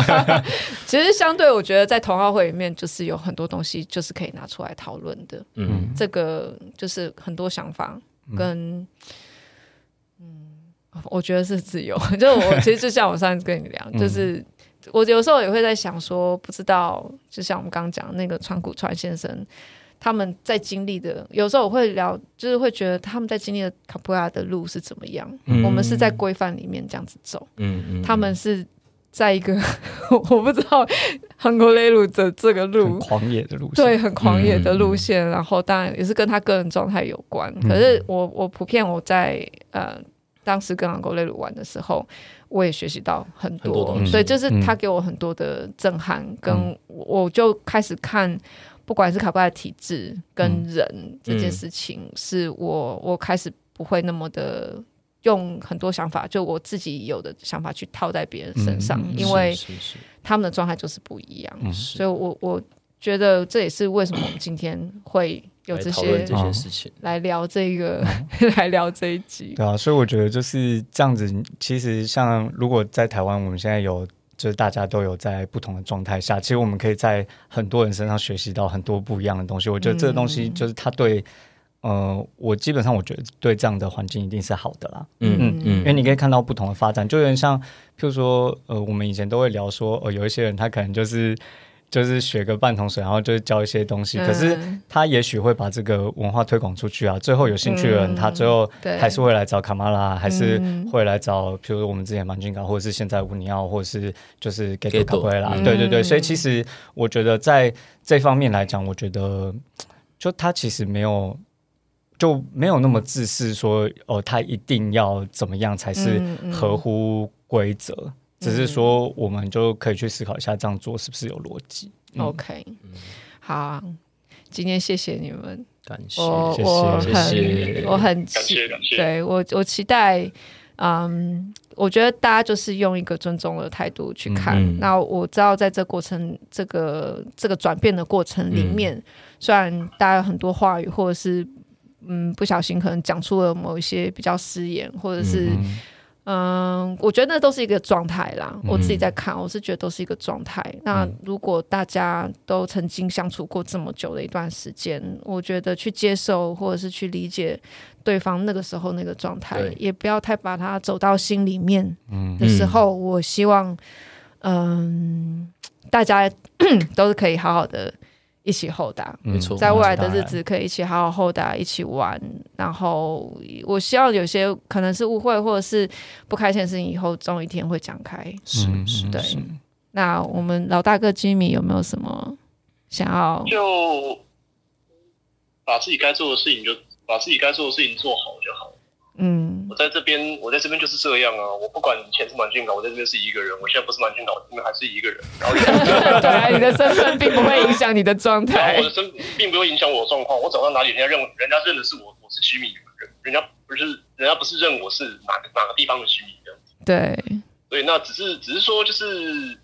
其实相对我觉得在同好会里面，就是有很多东西就是可以拿出来讨论的。嗯，这个就是很多想法跟，嗯，我觉得是自由。就我其实就像我上次跟你聊，就是我有时候也会在想说，不知道，就像我们刚刚讲那个川谷川先生，他们在经历的，有时候我会聊，就是会觉得他们在经历的卡普亚的路是怎么样。我们是在规范里面这样子走，嗯嗯，他们是。在一个 我不知道韩国内陆的这个路，狂野的路线，对，很狂野的路线。嗯、然后当然也是跟他个人状态有关。嗯、可是我我普遍我在呃当时跟韩国内陆玩的时候，我也学习到很多，很多东西。对，就是他给我很多的震撼，嗯、跟我就开始看，不管是卡布亚的体质跟人、嗯、这件事情，是我我开始不会那么的。用很多想法，就我自己有的想法去套在别人身上，嗯、因为他们的状态就是不一样，嗯、所以我我觉得这也是为什么我们今天会有这些这些事情来聊这个，来聊这一集。对啊，所以我觉得就是这样子。其实像如果在台湾，我们现在有就是大家都有在不同的状态下，其实我们可以在很多人身上学习到很多不一样的东西。我觉得这个东西就是他对。呃，我基本上我觉得对这样的环境一定是好的啦。嗯嗯嗯，因为你可以看到不同的发展，就有点像，譬如说，呃，我们以前都会聊说，呃，有一些人他可能就是就是学个半桶水，然后就是教一些东西，嗯、可是他也许会把这个文化推广出去啊。最后有兴趣的人，嗯、他最后还是会来找卡马拉，还是会来找，譬如说我们之前蛮俊港，或者是现在乌尼奥，或者是就是给给卡布瑞拉。对对对，所以其实我觉得在这方面来讲，我觉得就他其实没有。就没有那么自私说，说哦，他一定要怎么样才是合乎规则。嗯。嗯、只是说，我们就可以去思考一下，这样做是不是有逻辑。嗯、OK，好、啊，今天谢谢你们，感谢，我谢谢。我很谢谢。我很期，对我我期待，嗯，我觉得大家就是用一个尊重的态度去看。嗯、那我知道，在这过程，这个这个转变的过程里面，嗯、虽然大家有很多话语，或者是。嗯，不小心可能讲出了某一些比较失言，或者是嗯，嗯，我觉得那都是一个状态啦。嗯、我自己在看，我是觉得都是一个状态。嗯、那如果大家都曾经相处过这么久的一段时间，我觉得去接受或者是去理解对方那个时候那个状态，也不要太把它走到心里面的时候，嗯、我希望嗯，大家 都是可以好好的。一起厚打，没错，在未来的日子可以一起好好厚打，一起玩。然后，我希望有些可能是误会或者是不开心的事情，以后总有一天会讲开。是是，对。那我们老大哥 Jimmy 有没有什么想要？就把自己该做的事情，就把自己该做的事情做好就好。嗯，我在这边，我在这边就是这样啊。我不管以前是蛮俊港，我在这边是一个人；我现在不是蛮俊港，我这边还是一个人。然后 对啊，你的身份并不会影响你的状态。我的身并不会影响我的状况。我走到哪里，人家认人家认的是我，我是徐敏人，人家不是人家不是认我是哪个哪个地方的徐敏这样子。对，对，那只是只是说，就是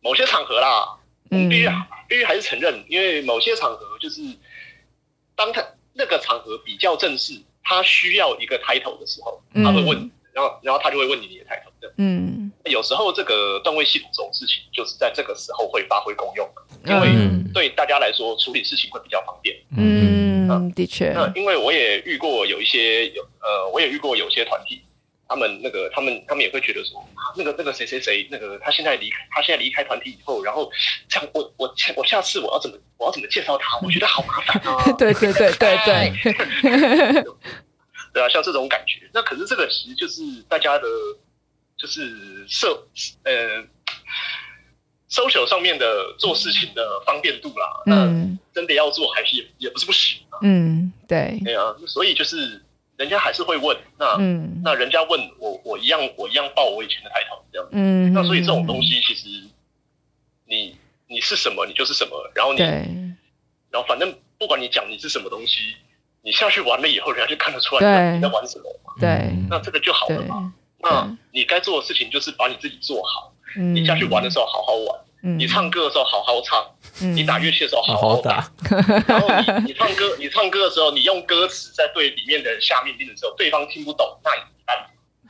某些场合啦，嗯，必须必须还是承认，因为某些场合就是当他那个场合比较正式。他需要一个 title 的时候，他会问，然后然后他就会问你你的 title。嗯，有时候这个段位系统这种事情，就是在这个时候会发挥功用，因为对大家来说处理事情会比较方便。嗯，的确。那因为我也遇过有一些有呃，我也遇过有些团体。他们那个，他们他们也会觉得说，那个那个谁谁谁，那个他现在离开，他现在离开团体以后，然后这样我我我下次我要怎么我要怎么介绍他？我觉得好麻烦啊！对对对对对，对啊，像这种感觉。那可是这个其实就是大家的，就是社呃 social 上面的做事情的方便度啦。嗯，那真的要做还是也也不是不行啊。嗯，对。对啊，所以就是。人家还是会问，那、嗯、那人家问我，我一样我一样报我以前的抬头这样，嗯，那所以这种东西其实你你是什么，你就是什么，然后你，然后反正不管你讲你是什么东西，你下去玩了以后，人家就看得出来你在玩什么嘛，对，那这个就好了嘛。那你该做的事情就是把你自己做好，嗯、你下去玩的时候好好玩。你唱歌的时候好好唱，你打乐器的时候好好打，然后你你唱歌你唱歌的时候，你用歌词在对里面的人下命令的时候，对方听不懂，那你怎么办？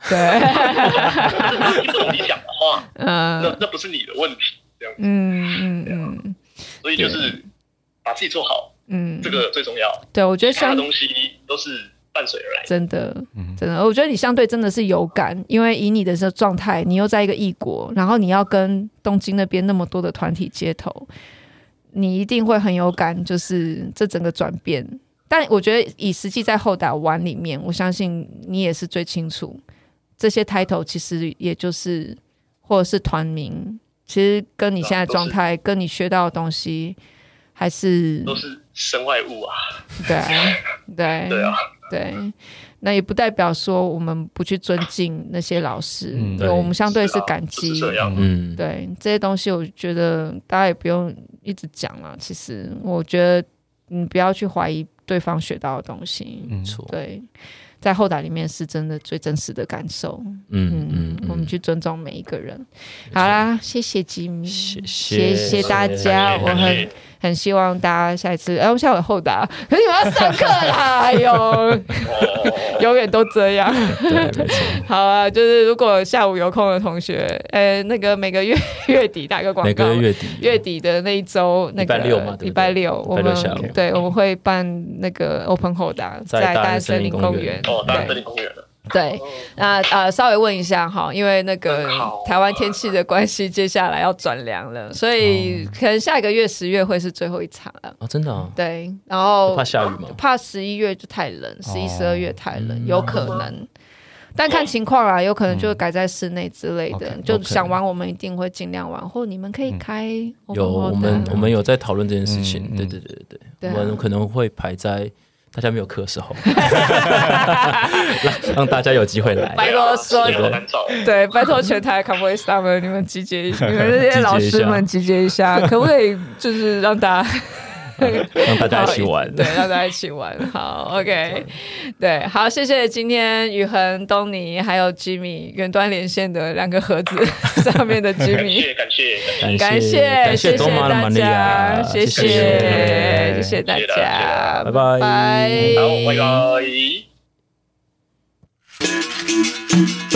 对，你不懂你讲的话，那那不是你的问题，这样子，嗯嗯嗯，所以就是把自己做好，嗯，这个最重要。对，我觉得其他东西都是。伴随而来，真的，真的，我觉得你相对真的是有感，因为以你的这状态，你又在一个异国，然后你要跟东京那边那么多的团体接头，你一定会很有感，就是这整个转变。但我觉得以实际在后打玩里面，我相信你也是最清楚，这些 title 其实也就是或者是团名，其实跟你现在状态，跟你学到的东西，还是都是身外物啊。对对 对啊。对，那也不代表说我们不去尊敬那些老师，嗯、对，我们相对是感激。是啊、嗯，对这些东西，我觉得大家也不用一直讲了。其实，我觉得你不要去怀疑对方学到的东西。嗯错，对，在后台里面是真的最真实的感受。嗯嗯，我们去尊重每一个人。好啦，谢谢吉米，谢谢大家，我很。很希望大家下一次，哎，我下午有厚打，可是你们要上课啦，哎呦，永远都这样。好啊，就是如果下午有空的同学，呃，那个每个月 月底打个广告，每个月月底。月底的那一周，那个礼拜六嘛，礼拜六我们对，我们会办那个 open 后打在大安森林公园，哦，大安森林公园。对，那呃，稍微问一下哈，因为那个台湾天气的关系，接下来要转凉了，所以可能下一个月十月会是最后一场了。哦，真的啊？对，然后怕下雨吗？怕十一月就太冷，十一、十二月太冷，有可能，但看情况啊，有可能就改在室内之类的。就想玩，我们一定会尽量玩，或你们可以开。有，我们我们有在讨论这件事情。对对对对对，我们可能会排在。大家没有课的时候，让 让大家有机会来。拜托说，对，拜托全台 Cowboy Summer 你们集结，你们这些 老师们集结一下，可不可以就是让大家？让大家一起玩，对，让大家一起玩。好，OK，对，好，谢谢今天宇恒、东尼还有 Jimmy 云端连线的两个盒子 上面的 Jimmy，感谢，感谢，感谢，谢谢大家，谢谢，谢谢。大家，拜拜，拜拜。